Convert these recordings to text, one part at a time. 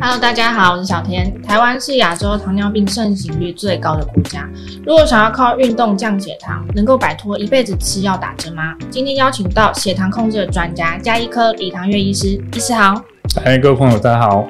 Hello，大家好，我是小天。台湾是亚洲糖尿病盛行率最高的国家。如果想要靠运动降血糖，能够摆脱一辈子吃药打针吗？今天邀请到血糖控制的专家加医科李唐月医师，医师好。嗨，各位朋友，大家好。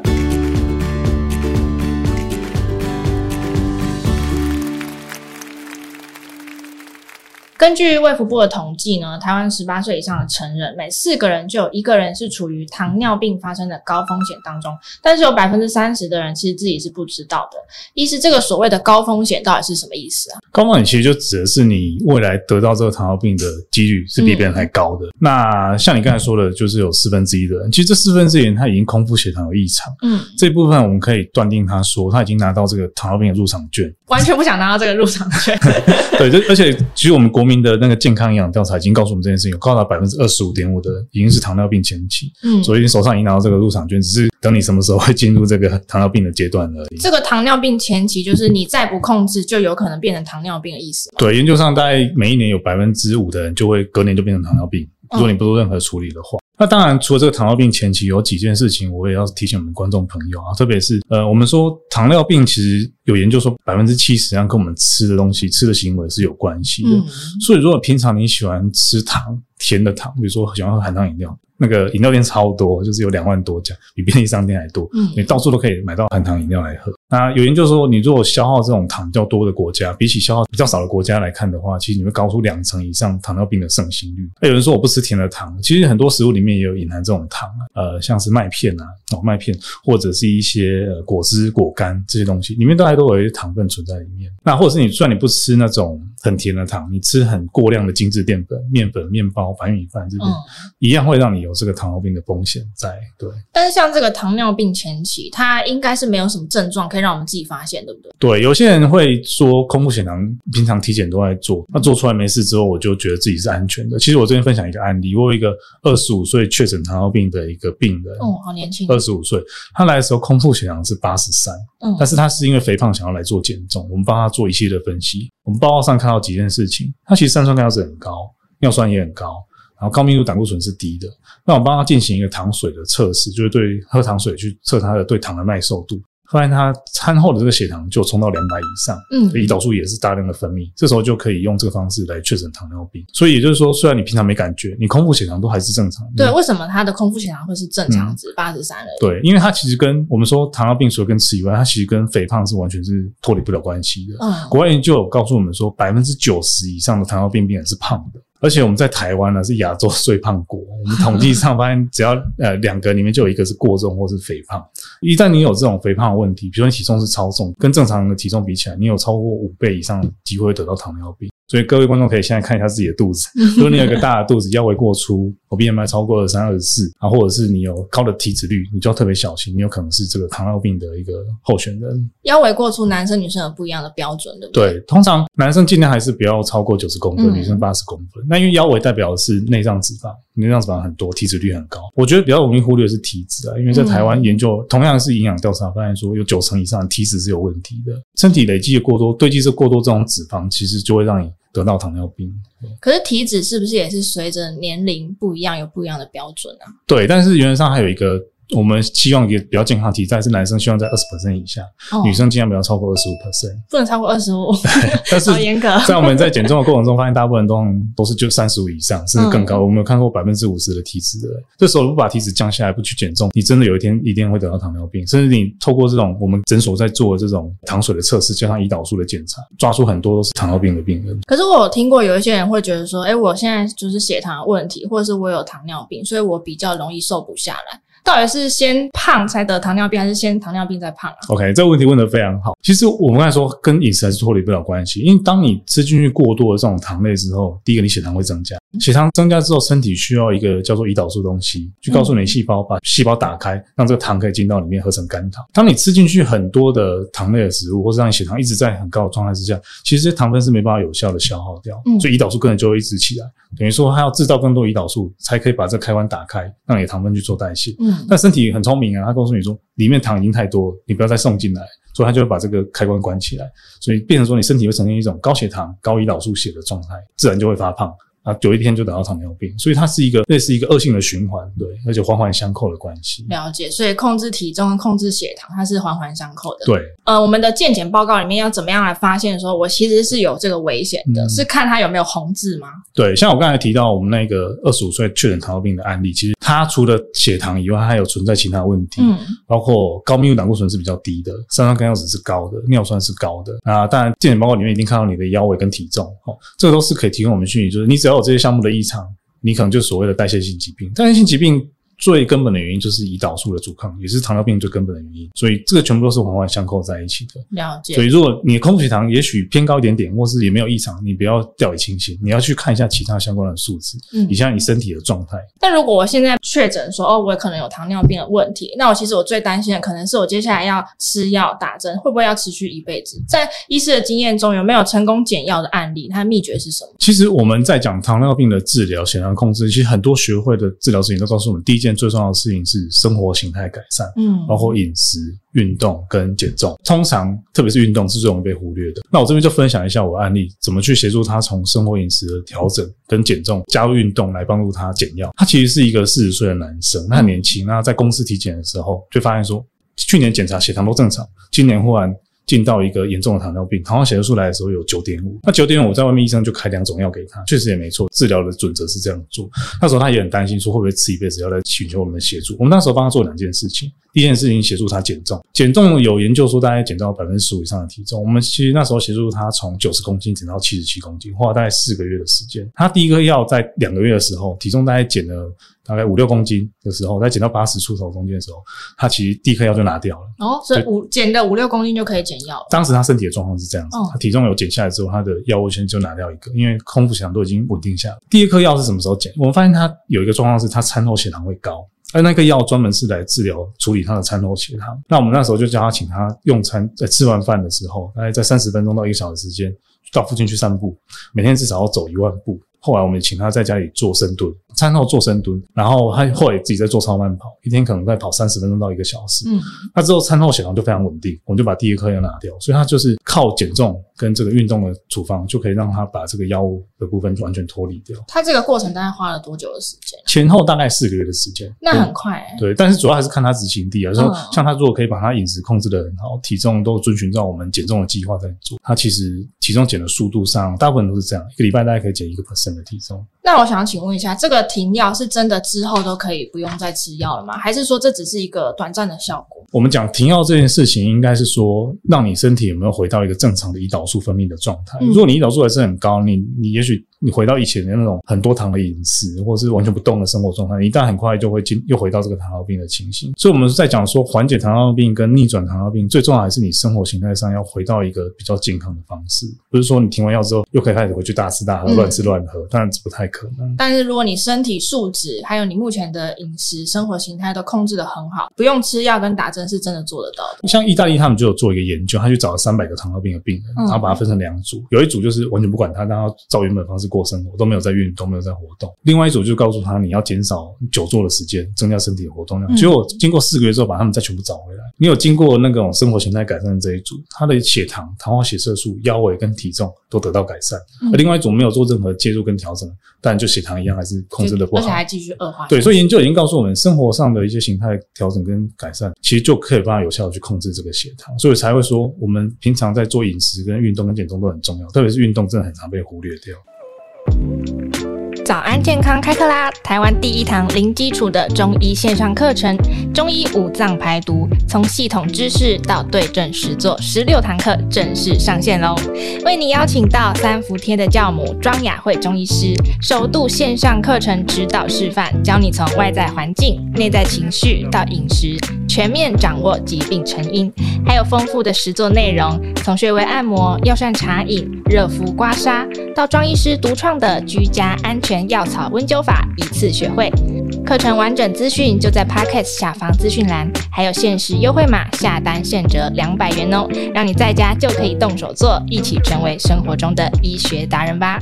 根据卫福部的统计呢，台湾十八岁以上的成人，每四个人就有一个人是处于糖尿病发生的高风险当中，但是有百分之三十的人其实自己是不知道的。医师，这个所谓的高风险到底是什么意思啊？高风险其实就指的是你未来得到这个糖尿病的几率是比别人还高的。嗯、那像你刚才说的，就是有四分之一的人，其实这四分之一人他已经空腹血糖有异常，嗯，这一部分我们可以断定他说他已经拿到这个糖尿病的入场券，完全不想拿到这个入场券。对，就而且其实我们国民的那个健康营养调查已经告诉我们这件事情，有高达百分之二十五点五的已经是糖尿病前期，嗯，所以你手上已经拿到这个入场券，只是等你什么时候会进入这个糖尿病的阶段而已。这个糖尿病前期就是你再不控制，就有可能变成糖尿病的意思吗？对，研究上大概每一年有百分之五的人就会隔年就变成糖尿病，如果你不做任何处理的话。那当然，除了这个糖尿病前期有几件事情，我也要提醒我们观众朋友啊，特别是呃，我们说糖尿病其实有研究说百分之七十上跟我们吃的东西、吃的行为是有关系的。嗯、所以，如果平常你喜欢吃糖、甜的糖，比如说喜欢喝含糖饮料。那个饮料店超多，就是有两万多家，比便利商店还多。嗯，你到处都可以买到含糖饮料来喝。那有研究说，你如果消耗这种糖比较多的国家，比起消耗比较少的国家来看的话，其实你会高出两成以上糖尿病的盛行率。那有人说我不吃甜的糖，其实很多食物里面也有隐含这种糖，呃，像是麦片啊，哦，麦片或者是一些果汁、果干这些东西，里面都还都有一些糖分存在里面。那或者是你，虽然你不吃那种很甜的糖，你吃很过量的精致淀粉、面粉、面包、白米饭这边，一样会让你有这个糖尿病的风险在。对，但是像这个糖尿病前期，它应该是没有什么症状可以让我们自己发现，对不对？对，有些人会说空腹血糖，平常体检都在做，那做出来没事之后，我就觉得自己是安全的。其实我这边分享一个案例，我有一个二十五岁确诊糖尿病的一个病人，哦，好年轻，二十五岁，他来的时候空腹血糖是八十三，嗯，但是他是因为肥胖想要来做减重，我们帮他做一系列的分析，我们报告上看到几件事情，他其实三酸甘油脂很高，尿酸也很高。然后高密度胆固醇是低的，那我帮他进行一个糖水的测试，就是对喝糖水去测他的对糖的耐受度。发现他餐后的这个血糖就冲到两百以上，嗯，胰岛素也是大量的分泌，这时候就可以用这个方式来确诊糖尿病。所以也就是说，虽然你平常没感觉，你空腹血糖都还是正常。对，为什么他的空腹血糖会是正常值八十三而已？对，因为它其实跟我们说糖尿病除了跟吃以外，它其实跟肥胖是完全是脱离不了关系的。嗯，国外研究有告诉我们说，百分之九十以上的糖尿病病人是胖的。而且我们在台湾呢，是亚洲最胖国。我们统计上发现，只要呃两个里面就有一个是过重或是肥胖。一旦你有这种肥胖的问题，比如说你体重是超重，跟正常人的体重比起来，你有超过五倍以上的机会得到糖尿病。所以各位观众可以现在看一下自己的肚子，如果你有一个大的肚子，腰围过粗，我 BMI 超过二三二十四啊，或者是你有高的体脂率，你就要特别小心，你有可能是这个糖尿病的一个候选人。腰围过粗，男生女生有不一样的标准，对不对？对，通常男生尽量还是不要超过九十公分，女生八十公分。那因为腰围代表的是内脏脂肪，内脏脂肪很多，体脂率很高。我觉得比较容易忽略的是体脂啊，因为在台湾研究同样是营养调查，发现说有九成以上的体脂是有问题的。身体累积的过多，堆积这过多这种脂肪，其实就会让你。得到糖尿病，可是体脂是不是也是随着年龄不一样有不一样的标准啊？对，但是原则上还有一个。我们希望也比较健康体态，是男生希望在二十 percent 以下，哦、女生尽量不要超过二十五 percent，不能超过二十五。但是 严格，在我们在减重的过程中，发现大部分人都都是就三十五以上，甚至更高。嗯、我们有看过百分之五十的体脂的，这时候不把体脂降下来，不去减重，你真的有一天一定会得到糖尿病。甚至你透过这种我们诊所在做的这种糖水的测试，加上胰岛素的检查，抓出很多都是糖尿病的病人。可是我有听过有一些人会觉得说，哎，我现在就是血糖问题，或者是我有糖尿病，所以我比较容易瘦不下来。到底是先胖才得糖尿病，还是先糖尿病再胖啊？OK，这个问题问得非常好。其实我们刚才说跟饮食还是脱离不了关系，因为当你吃进去过多的这种糖类之后，第一个你血糖会增加，血糖增加之后，身体需要一个叫做胰岛素的东西，去告诉你细胞把细胞打开，让这个糖可以进到里面合成肝糖。当你吃进去很多的糖类的食物，或是让你血糖一直在很高的状态之下，其实这些糖分是没办法有效的消耗掉，所以胰岛素根本就会一直起来，等于说它要制造更多胰岛素，才可以把这个开关打开，让你的糖分去做代谢。嗯。但身体很聪明啊，它告诉你说里面糖已经太多，你不要再送进来，所以它就会把这个开关关起来，所以变成说你身体会呈现一种高血糖、高胰岛素血的状态，自然就会发胖。啊，有一天就得到糖尿病，所以它是一个类似一个恶性的循环，对，而且环环相扣的关系。了解，所以控制体重跟控制血糖，它是环环相扣的。对，呃，我们的健检报告里面要怎么样来发现说我其实是有这个危险的？嗯、是看它有没有红字吗？对，像我刚才提到我们那个二十五岁确诊糖尿病的案例，其实它除了血糖以外，还有存在其他问题，嗯，包括高密度胆固醇是比较低的，三酸甘油酯是高的，尿酸是高的。啊，当然健检报告里面一定看到你的腰围跟体重，哦，这个都是可以提供我们讯息，就是你只要有这些项目的异常，你可能就所谓的代谢性疾病，代谢性疾病。最根本的原因就是胰岛素的阻抗，也是糖尿病最根本的原因，所以这个全部都是环环相扣在一起的。了解。所以如果你的控制血糖也许偏高一点点，或是也没有异常，你不要掉以轻心，你要去看一下其他相关的数字，嗯，以下你身体的状态。但如果我现在确诊说哦，我可能有糖尿病的问题，那我其实我最担心的可能是我接下来要吃药打针，会不会要持续一辈子？在医师的经验中，有没有成功减药的案例？它的秘诀是什么？其实我们在讲糖尿病的治疗、血糖控制，其实很多学会的治疗指引都告诉我们，第一件最重要的事情。是生活形态改善，嗯，包括饮食、运动跟减重。通常，特别是运动是最容易被忽略的。那我这边就分享一下我的案例，怎么去协助他从生活饮食的调整跟减重，加入运动来帮助他减药。他其实是一个四十岁的男生，他很年轻。那在公司体检的时候，就发现说，去年检查血糖都正常，今年忽然。进到一个严重的糖尿病，糖化血色素来的时候有九点五，那九点五在外面医生就开两种药给他，确实也没错，治疗的准则是这样做。那时候他也很担心，说会不会吃一辈子药来寻求我们的协助。我们那时候帮他做两件事情，第一件事情协助他减重，减重有研究说大概减到百分之十五以上的体重。我们其实那时候协助他从九十公斤减到七十七公斤，花了大概四个月的时间。他第一个药在两个月的时候，体重大概减了。大概五六公斤的时候，在减到八十出头公斤的时候，他其实第一颗药就拿掉了。哦，所以五减的五六公斤就可以减药了。当时他身体的状况是这样子，哦、他体重有减下来之后，他的药物先就拿掉一个，因为空腹血糖都已经稳定下来。第二颗药是什么时候减？我们发现他有一个状况是，他餐后血糖会高，而那个药专门是来治疗处理他的餐后血糖。那我们那时候就叫他请他用餐，在吃完饭的时候，大概在三十分钟到一个小时时间，到附近去散步，每天至少要走一万步。后来我们请他在家里做深蹲，餐后做深蹲，然后他后来自己在做超慢跑，一天可能在跑三十分钟到一个小时。嗯，那之后餐后血糖就非常稳定，我们就把第一颗药拿掉，所以他就是靠减重跟这个运动的处方就可以让他把这个药物的部分完全脱离掉。他这个过程大概花了多久的时间？前后大概四个月的时间，那很快欸。对，但是主要还是看他执行力啊，说像他如果可以把他饮食控制的很好，体重都遵循照我们减重的计划在做，他其实体重减的速度上大部分都是这样，一个礼拜大概可以减一个 percent 的体重。那我想请问一下，这个停药是真的之后都可以不用再吃药了吗？还是说这只是一个短暂的效果？我们讲停药这件事情，应该是说让你身体有没有回到一个正常的胰岛素分泌的状态。如果你胰岛素还是很高，你你也许。你回到以前的那种很多糖的饮食，或者是完全不动的生活状态，你一旦很快就会进又回到这个糖尿病的情形。所以我们在讲说缓解糖尿病跟逆转糖尿病，最重要还是你生活形态上要回到一个比较健康的方式，不是说你停完药之后又可以开始回去大吃大喝、乱吃乱喝，当然这不太可能。但是如果你身体素质还有你目前的饮食生活形态都控制的很好，不用吃药跟打针是真的做得到的。像意大利他们就有做一个研究，他去找了三百个糖尿病的病人，然后把它分成两组，有一组就是完全不管他，让他照原本方式过生活，都没有在运动，没有在活动。另外一组就告诉他，你要减少久坐的时间，增加身体的活动量。结果经过四个月之后，把他们再全部找回来。你有经过那种生活形态改善的这一组，他的血糖、糖化血色素、腰围跟体重都得到改善。而另外一组没有做任何介入跟调整，但就血糖一样还是控制的不好，而且还继续恶化。对，所以研究已经告诉我们，生活上的一些形态调整跟改善，其实就可以帮他有效的去控制这个血糖。所以才会说，我们平常在做饮食跟运动跟减重都很重要，特别是运动真的很常被忽略掉。早安健康开课啦！台湾第一堂零基础的中医线上课程——中医五脏排毒，从系统知识到对症实做，十六堂课正式上线喽！为你邀请到三伏贴的教母庄雅慧中医师，首度线上课程指导示范，教你从外在环境、内在情绪到饮食，全面掌握疾病成因，还有丰富的实作内容，从穴位按摩、药膳茶饮、热敷刮痧，到庄医师独创的居家安全。药草温灸法一次学会，课程完整资讯就在 Podcast 下方资讯栏，还有限时优惠码，下单现折两百元哦，让你在家就可以动手做，一起成为生活中的医学达人吧。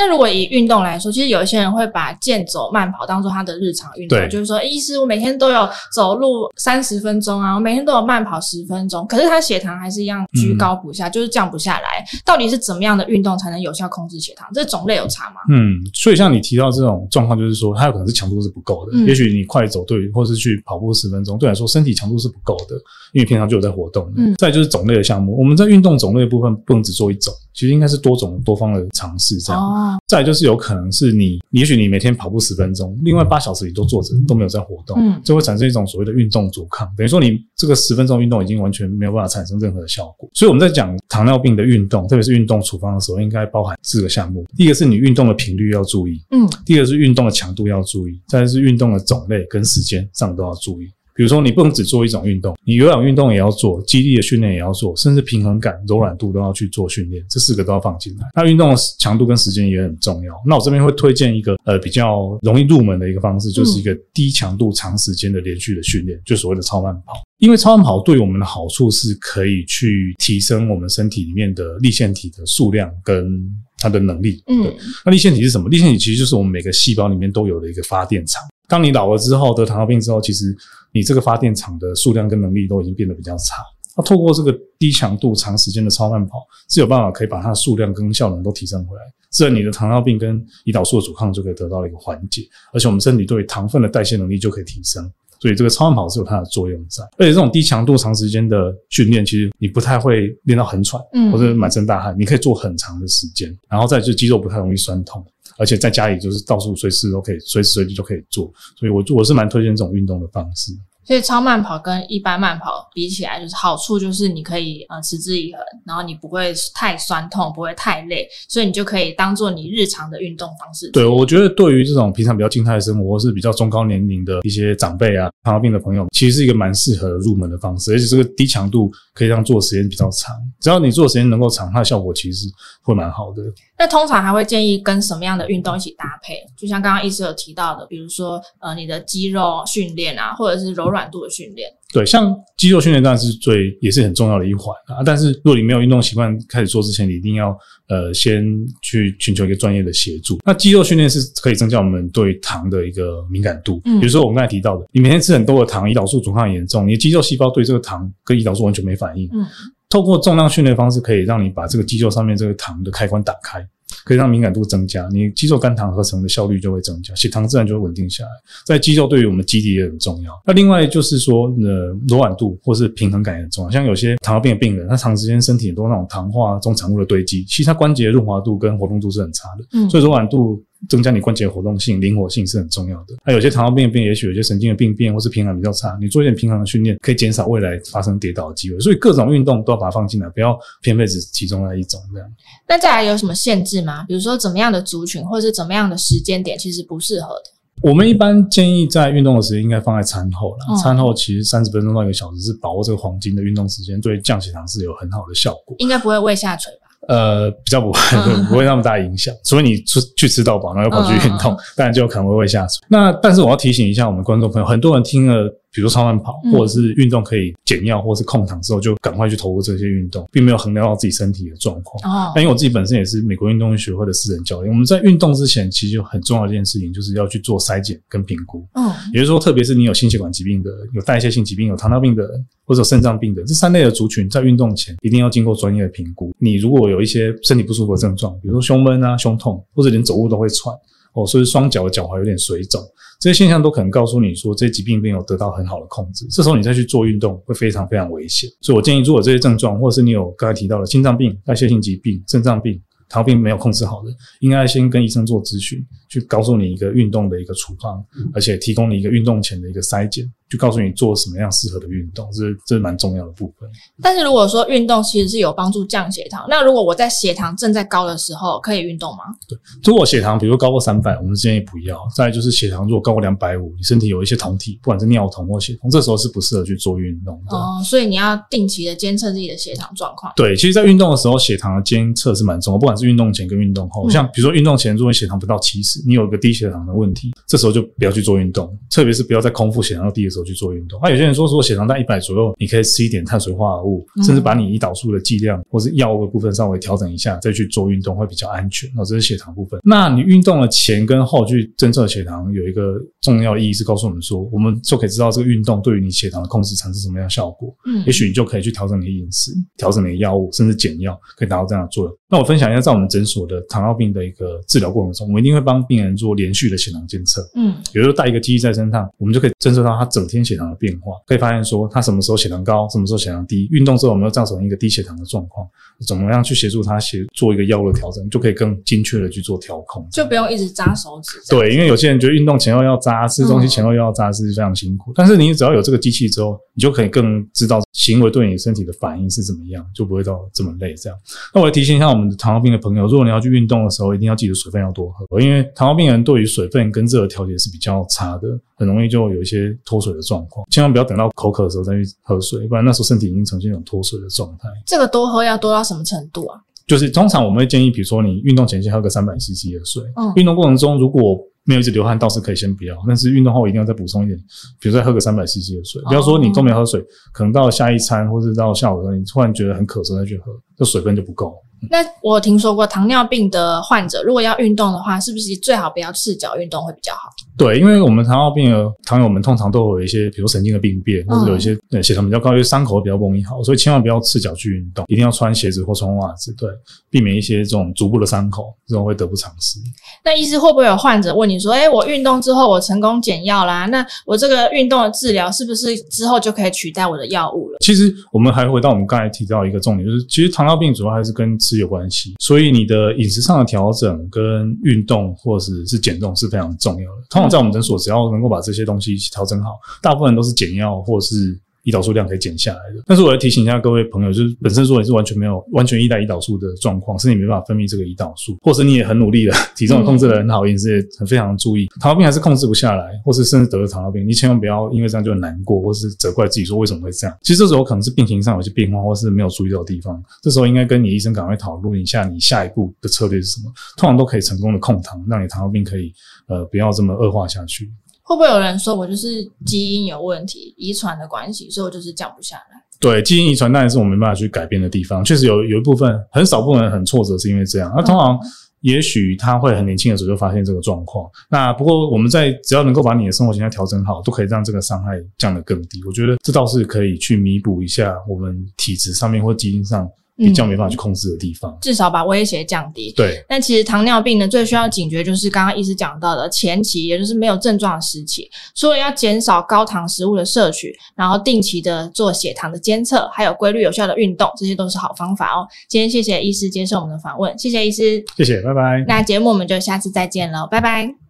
那如果以运动来说，其实有一些人会把健走、慢跑当做他的日常运动，就是说，医师我每天都有走路三十分钟啊，我每天都有慢跑十分钟，可是他血糖还是一样居高不下，嗯、就是降不下来。到底是怎么样的运动才能有效控制血糖？这种类有差吗？嗯，所以像你提到这种状况，就是说它有可能是强度是不够的。嗯、也许你快走对，或是去跑步十分钟，对来说身体强度是不够的，因为平常就有在活动。嗯，再就是种类的项目，我们在运动种类的部分不能只做一种，其实应该是多种多方的尝试这样。哦。再就是有可能是你，也许你每天跑步十分钟，另外八小时你都坐着都没有在活动，嗯，就会产生一种所谓的运动阻抗，等于说你这个十分钟运动已经完全没有办法产生任何的效果。所以我们在讲糖尿病的运动，特别是运动处方的时候，应该包含四个项目：第一个是你运动的频率要注意，嗯，第二个是运动的强度要注意，再来是运动的种类跟时间上都要注意。比如说，你不能只做一种运动，你有氧运动也要做，肌力的训练也要做，甚至平衡感、柔软度都要去做训练，这四个都要放进来。那运动的强度跟时间也很重要。那我这边会推荐一个呃比较容易入门的一个方式，就是一个低强度长时间的连续的训练，就所谓的超慢跑。因为超慢跑对我们的好处是可以去提升我们身体里面的粒线体的数量跟它的能力。嗯，那粒线体是什么？粒线体其实就是我们每个细胞里面都有的一个发电厂。当你老了之后得糖尿病之后，其实你这个发电厂的数量跟能力都已经变得比较差。那透过这个低强度长时间的超慢跑，是有办法可以把它的数量跟效能都提升回来，自然你的糖尿病跟胰岛素的阻抗就可以得到一个缓解，而且我们身体对糖分的代谢能力就可以提升。所以这个超慢跑是有它的作用在。而且这种低强度长时间的训练，其实你不太会练到很喘，嗯，或者满身大汗，你可以做很长的时间，然后再就肌肉不太容易酸痛。而且在家里就是到处随时都可以，随时随地都可以做，所以我我是蛮推荐这种运动的方式。所以超慢跑跟一般慢跑比起来，就是好处就是你可以呃持之以恒，然后你不会太酸痛，不会太累，所以你就可以当做你日常的运动方式。对，我觉得对于这种平常比较静态的生活，或是比较中高年龄的一些长辈啊、糖尿病的朋友，其实是一个蛮适合入门的方式，而且这个低强度可以让做的时间比较长。只要你做的时间能够长，它的效果其实会蛮好的。那通常还会建议跟什么样的运动一起搭配？就像刚刚医师有提到的，比如说呃你的肌肉训练啊，或者是柔软。度的训练，对，像肌肉训练当然是最也是很重要的一环啊。但是如果你没有运动习惯，开始做之前，你一定要呃先去寻求一个专业的协助。那肌肉训练是可以增加我们对糖的一个敏感度。嗯，比如说我们刚才提到的，你每天吃很多的糖，胰岛素阻抗严重，你的肌肉细胞对这个糖跟胰岛素完全没反应。嗯，透过重量训练方式，可以让你把这个肌肉上面这个糖的开关打开。可以让敏感度增加，你肌肉肝糖合成的效率就会增加，血糖自然就会稳定下来。在肌肉对于我们肌力也很重要。那另外就是说，呃，柔软度或是平衡感也很重要。像有些糖尿病的病人，他长时间身体很多那种糖化中产物的堆积，其实他关节的润滑度跟活动度是很差的。嗯，所以柔软度。增加你关节活动性、灵活性是很重要的。那有些糖尿病的病，也许有些神经的病变，或是平衡比较差，你做一点平衡的训练，可以减少未来发生跌倒的机会。所以各种运动都要把它放进来，不要偏废只其中的一种这样。那再来有什么限制吗？比如说怎么样的族群，或是怎么样的时间点，其实不适合的？我们一般建议在运动的时间应该放在餐后了。餐后其实三十分钟到一个小时是把握这个黄金的运动时间，对降血糖是有很好的效果。应该不会胃下垂吧？呃，比较不会，不会那么大影响。除非你出去吃到饱，然后又跑去运动，当然就可能会胃下垂。那但是我要提醒一下我们观众朋友，很多人听了。比如说超慢跑，或者是运动可以减药，或者是控糖之后，就赶快去投入这些运动，并没有衡量到自己身体的状况。哦，那因为我自己本身也是美国运动学会的私人教练，我们在运动之前，其实有很重要的一件事情，就是要去做筛检跟评估。嗯，也就是说，特别是你有心血管疾病的、有代谢性疾病、有糖尿病的人，或者有肾脏病的这三类的族群，在运动前一定要经过专业的评估。你如果有一些身体不舒服的症状，比如说胸闷啊、胸痛，或者连走路都会喘，哦，所以双脚的脚踝有点水肿。这些现象都可能告诉你说，这些疾病没有得到很好的控制。这时候你再去做运动，会非常非常危险。所以我建议，如果这些症状，或者是你有刚才提到的心脏病、代谢性疾病、肾脏病、糖尿病没有控制好的，应该先跟医生做咨询，去告诉你一个运动的一个处方，而且提供你一个运动前的一个筛检。就告诉你做什么样适合的运动，这是这是蛮重要的部分。但是如果说运动其实是有帮助降血糖，那如果我在血糖正在高的时候，可以运动吗？对，如果血糖比如高过三百，我们建议不要。再来就是血糖如果高过两百五，你身体有一些酮体，不管是尿酮或血酮，这时候是不适合去做运动的。哦，所以你要定期的监测自己的血糖状况。对，其实，在运动的时候，血糖的监测是蛮重要，不管是运动前跟运动后。嗯、像比如说运动前，如果血糖不到七十，你有一个低血糖的问题，这时候就不要去做运动，特别是不要在空腹血糖低的时候。候去做运动。那有些人说，如果血糖在一百左右，你可以吃一点碳水化合物，甚至把你胰岛素的剂量或是药物的部分稍微调整一下，再去做运动会比较安全。哦，这是血糖部分。那你运动的前跟后去侦测血糖，有一个重要意义是告诉我们说，我们就可以知道这个运动对于你血糖的控制产生什么样的效果。嗯，也许你就可以去调整你的饮食，调整你的药物，甚至减药，可以达到这样的作用。那我分享一下，在我们诊所的糖尿病的一个治疗过程中，我们一定会帮病人做连续的血糖监测。嗯，比如说带一个机器在身上，我们就可以侦测到他整天血糖的变化，可以发现说他什么时候血糖高，什么时候血糖低。运动之后有没有造成一个低血糖的状况？怎么样去协助他协做一个药物的调整，就可以更精确的去做调控，就不用一直扎手指。对，因为有些人觉得运动前后要扎，吃东西前后又要扎，是非常辛苦。嗯、但是你只要有这个机器之后，你就可以更知道行为对你身体的反应是怎么样，就不会到这么累。这样，那我要提醒一下我们的糖尿病的朋友。如果你要去运动的时候，一定要记得水分要多喝，因为糖尿病人对于水分跟热的调节是比较差的，很容易就有一些脱水的状况。千万不要等到口渴的时候再去喝水，不然那时候身体已经呈现一种脱水的状态。这个多喝要多到什么程度啊？就是通常我们会建议，比如说你运动前先喝个三百 CC 的水，嗯，运动过程中如果没有一直流汗，倒是可以先不要，但是运动后一定要再补充一点，比如说再喝个三百 CC 的水。不要说你都没喝水，可能到下一餐或者到下午的时候，你突然觉得很渴的时候再去喝，这水分就不够。那我听说过糖尿病的患者，如果要运动的话，是不是最好不要赤脚运动会比较好？对，因为我们糖尿病的糖友们通常都有一些，比如神经的病变，或者有一些血糖比较高，因为伤口比较容易好，所以千万不要赤脚去运动，一定要穿鞋子或穿袜子，对，避免一些这种足部的伤口，这种会得不偿失。那医师会不会有患者问你说，哎，我运动之后我成功减药啦，那我这个运动的治疗是不是之后就可以取代我的药物了？其实我们还回到我们刚才提到一个重点，就是其实糖尿病主要还是跟吃有关系。所以你的饮食上的调整跟运动或者是是减重是非常重要的。通常在我们诊所，只要能够把这些东西调整好，大部分都是减药或者是。胰岛素量可以减下来的，但是我要提醒一下各位朋友，就是本身说你是完全没有 完全依赖胰岛素的状况，是你没办法分泌这个胰岛素，或是你也很努力的体重控制得很好，饮食也很非常注意，糖尿病还是控制不下来，或是甚至得了糖尿病，你千万不要因为这样就很难过，或是责怪自己说为什么会这样。其实这时候可能是病情上有些变化，或是没有注意到的地方，这时候应该跟你医生赶快讨论一下，你下一步的策略是什么，通常都可以成功的控糖，让你糖尿病可以呃不要这么恶化下去。会不会有人说我就是基因有问题，遗传的关系，所以我就是降不下来？对，基因遗传当然是我们没办法去改变的地方。确实有有一部分很少部分人很挫折，是因为这样。那通常也许他会很年轻的时候就发现这个状况。那不过我们在只要能够把你的生活形态调整好，都可以让这个伤害降得更低。我觉得这倒是可以去弥补一下我们体质上面或基因上。比较没办法去控制的地方，至少把威胁降低。对，但其实糖尿病呢，最需要警觉就是刚刚医师讲到的前期，也就是没有症状的时期，除了要减少高糖食物的摄取，然后定期的做血糖的监测，还有规律有效的运动，这些都是好方法哦。今天谢谢医师接受我们的访问，谢谢医师，谢谢，拜拜。那节目我们就下次再见喽，拜拜。